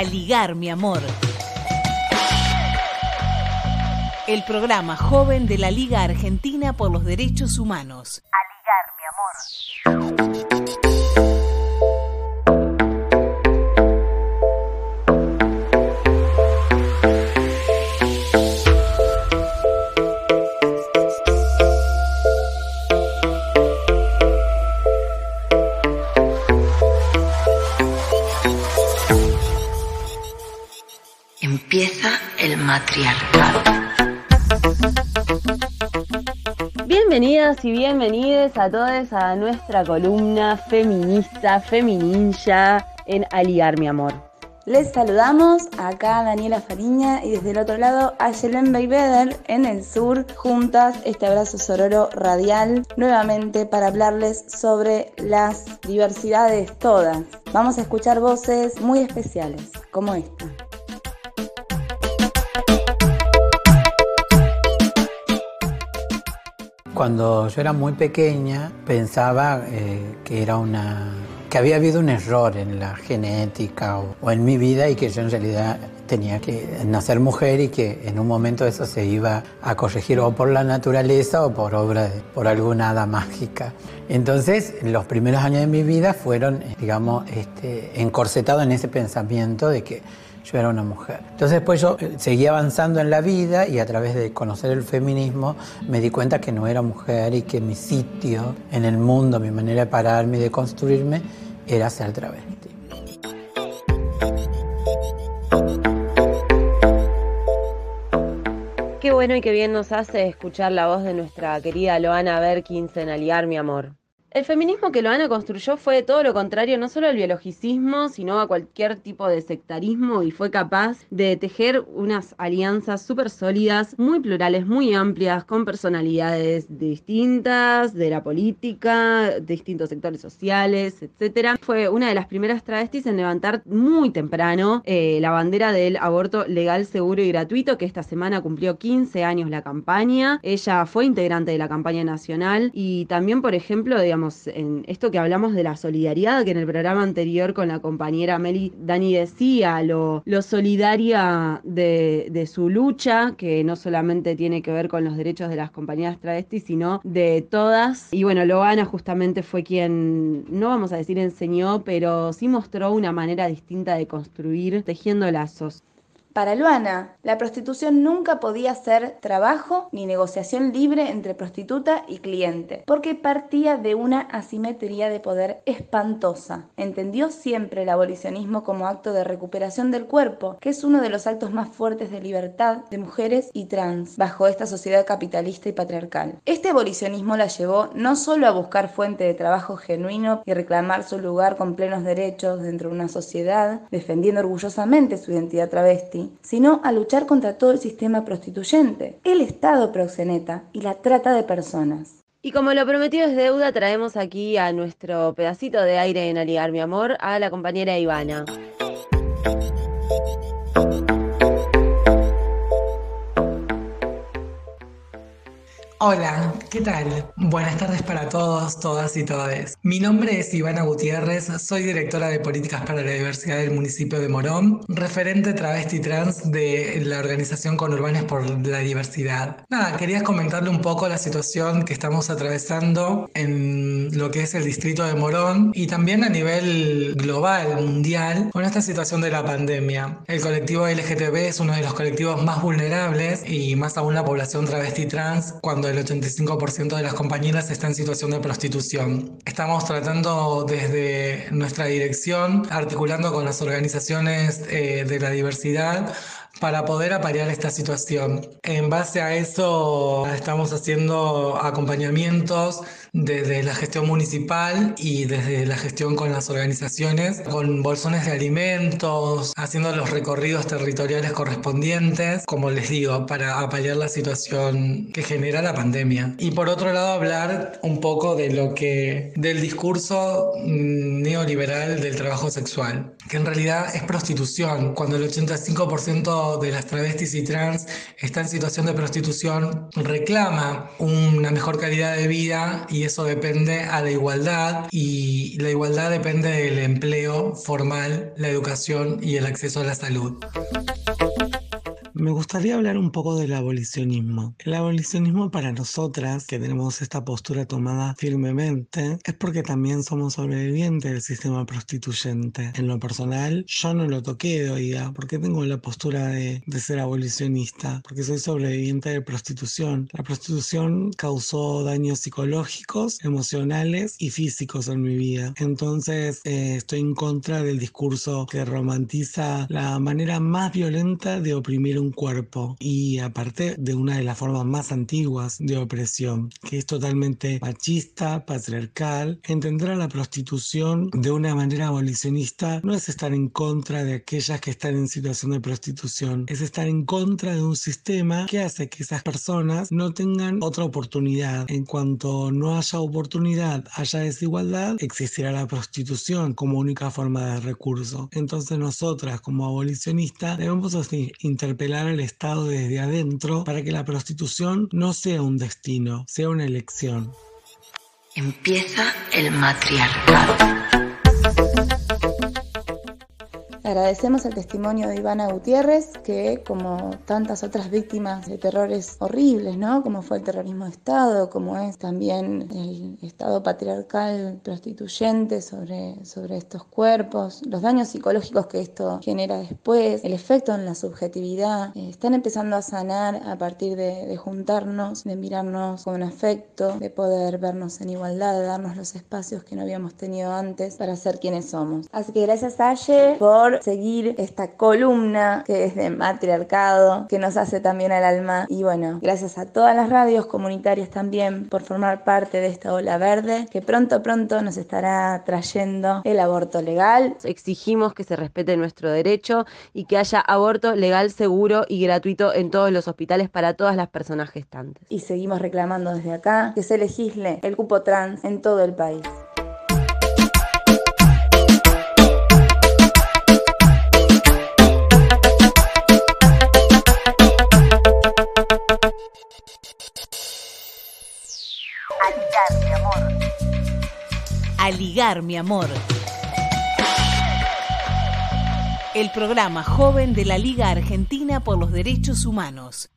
A ligar, mi amor. El programa joven de la Liga Argentina por los Derechos Humanos. A ligar, mi amor. Matriarcado. Bienvenidas y bienvenidos a todos a nuestra columna feminista, femininja en Aliar mi amor. Les saludamos acá Daniela Fariña y desde el otro lado a Yelen Beibeder en el sur, juntas este abrazo sororo radial nuevamente para hablarles sobre las diversidades todas. Vamos a escuchar voces muy especiales como esta. Cuando yo era muy pequeña pensaba eh, que era una que había habido un error en la genética o, o, en mi vida y que yo en realidad tenía que nacer mujer y que en un momento eso se iba a corregir o por la naturaleza o por obra de, por alguna hada mágica. Entonces, los primeros años de mi vida fueron, digamos, este, encorsetados en ese pensamiento de que yo era una mujer. Entonces después yo seguí avanzando en la vida y a través de conocer el feminismo me di cuenta que no era mujer y que mi sitio en el mundo, mi manera de pararme y de construirme era ser travesti. Qué bueno y qué bien nos hace escuchar la voz de nuestra querida Loana Berkins en Aliar mi amor. El feminismo que Loana construyó fue todo lo contrario no solo al biologicismo, sino a cualquier tipo de sectarismo y fue capaz de tejer unas alianzas súper sólidas, muy plurales, muy amplias, con personalidades distintas, de la política, distintos sectores sociales, etc. Fue una de las primeras travestis en levantar muy temprano eh, la bandera del aborto legal, seguro y gratuito, que esta semana cumplió 15 años la campaña. Ella fue integrante de la campaña nacional y también, por ejemplo, digamos, en esto que hablamos de la solidaridad, que en el programa anterior con la compañera Meli Dani decía, lo, solidaria de, su lucha, que no solamente tiene que ver con los derechos de las compañeras travestis, sino de todas. Y bueno, Loana justamente fue quien, no vamos a decir enseñó, pero sí mostró una manera distinta de construir, tejiendo lazos. Para Luana, la prostitución nunca podía ser trabajo ni negociación libre entre prostituta y cliente, porque partía de una asimetría de poder espantosa. Entendió siempre el abolicionismo como acto de recuperación del cuerpo, que es uno de los actos más fuertes de libertad de mujeres y trans bajo esta sociedad capitalista y patriarcal. Este abolicionismo la llevó no solo a buscar fuente de trabajo genuino y reclamar su lugar con plenos derechos dentro de una sociedad, defendiendo orgullosamente su identidad travesti, sino a luchar contra todo el sistema prostituyente, el Estado proxeneta y la trata de personas. Y como lo prometido es deuda, traemos aquí a nuestro pedacito de aire en Aliar mi amor, a la compañera Ivana. Hola, ¿qué tal? Buenas tardes para todos, todas y todes. Mi nombre es Ivana Gutiérrez, soy directora de Políticas para la Diversidad del municipio de Morón, referente travesti trans de la organización Conurbanes por la Diversidad. Nada, quería comentarle un poco la situación que estamos atravesando en lo que es el distrito de Morón y también a nivel global, mundial, con esta situación de la pandemia. El colectivo LGTB es uno de los colectivos más vulnerables y más aún la población travesti trans cuando el 85% de las compañeras está en situación de prostitución. Estamos tratando desde nuestra dirección, articulando con las organizaciones eh, de la diversidad, para poder apalear esta situación. En base a eso estamos haciendo acompañamientos desde la gestión municipal y desde la gestión con las organizaciones, con bolsones de alimentos, haciendo los recorridos territoriales correspondientes, como les digo, para apalear la situación que genera la pandemia. Y por otro lado, hablar un poco de lo que, del discurso mm, neoliberal del trabajo sexual, que en realidad es prostitución, cuando el 85% de las travestis y trans está en situación de prostitución, reclama una mejor calidad de vida y eso depende a la igualdad y la igualdad depende del empleo formal, la educación y el acceso a la salud. Me gustaría hablar un poco del abolicionismo. El abolicionismo para nosotras, que tenemos esta postura tomada firmemente, es porque también somos sobrevivientes del sistema prostituyente. En lo personal, yo no lo toqué oída, porque tengo la postura de, de ser abolicionista, porque soy sobreviviente de prostitución. La prostitución causó daños psicológicos, emocionales y físicos en mi vida. Entonces, eh, estoy en contra del discurso que romantiza la manera más violenta de oprimir un cuerpo y aparte de una de las formas más antiguas de opresión, que es totalmente machista, patriarcal, entender a la prostitución de una manera abolicionista no es estar en contra de aquellas que están en situación de prostitución, es estar en contra de un sistema que hace que esas personas no tengan otra oportunidad. En cuanto no haya oportunidad, haya desigualdad, existirá la prostitución como única forma de recurso. Entonces nosotras como abolicionistas debemos interpelar el Estado desde adentro para que la prostitución no sea un destino, sea una elección. Empieza el matriarcado. Agradecemos el testimonio de Ivana Gutiérrez, que como tantas otras víctimas de terrores horribles, ¿no? Como fue el terrorismo de Estado, como es también el Estado patriarcal prostituyente sobre, sobre estos cuerpos, los daños psicológicos que esto genera después, el efecto en la subjetividad, eh, están empezando a sanar a partir de, de juntarnos, de mirarnos con afecto, de poder vernos en igualdad, de darnos los espacios que no habíamos tenido antes para ser quienes somos. Así que gracias Aye por seguir esta columna que es de matriarcado, que nos hace también al alma. Y bueno, gracias a todas las radios comunitarias también por formar parte de esta ola verde, que pronto, pronto nos estará trayendo el aborto legal. Exigimos que se respete nuestro derecho y que haya aborto legal, seguro y gratuito en todos los hospitales para todas las personas gestantes. Y seguimos reclamando desde acá que se legisle el cupo trans en todo el país. Mi amor. El programa joven de la Liga Argentina por los Derechos Humanos.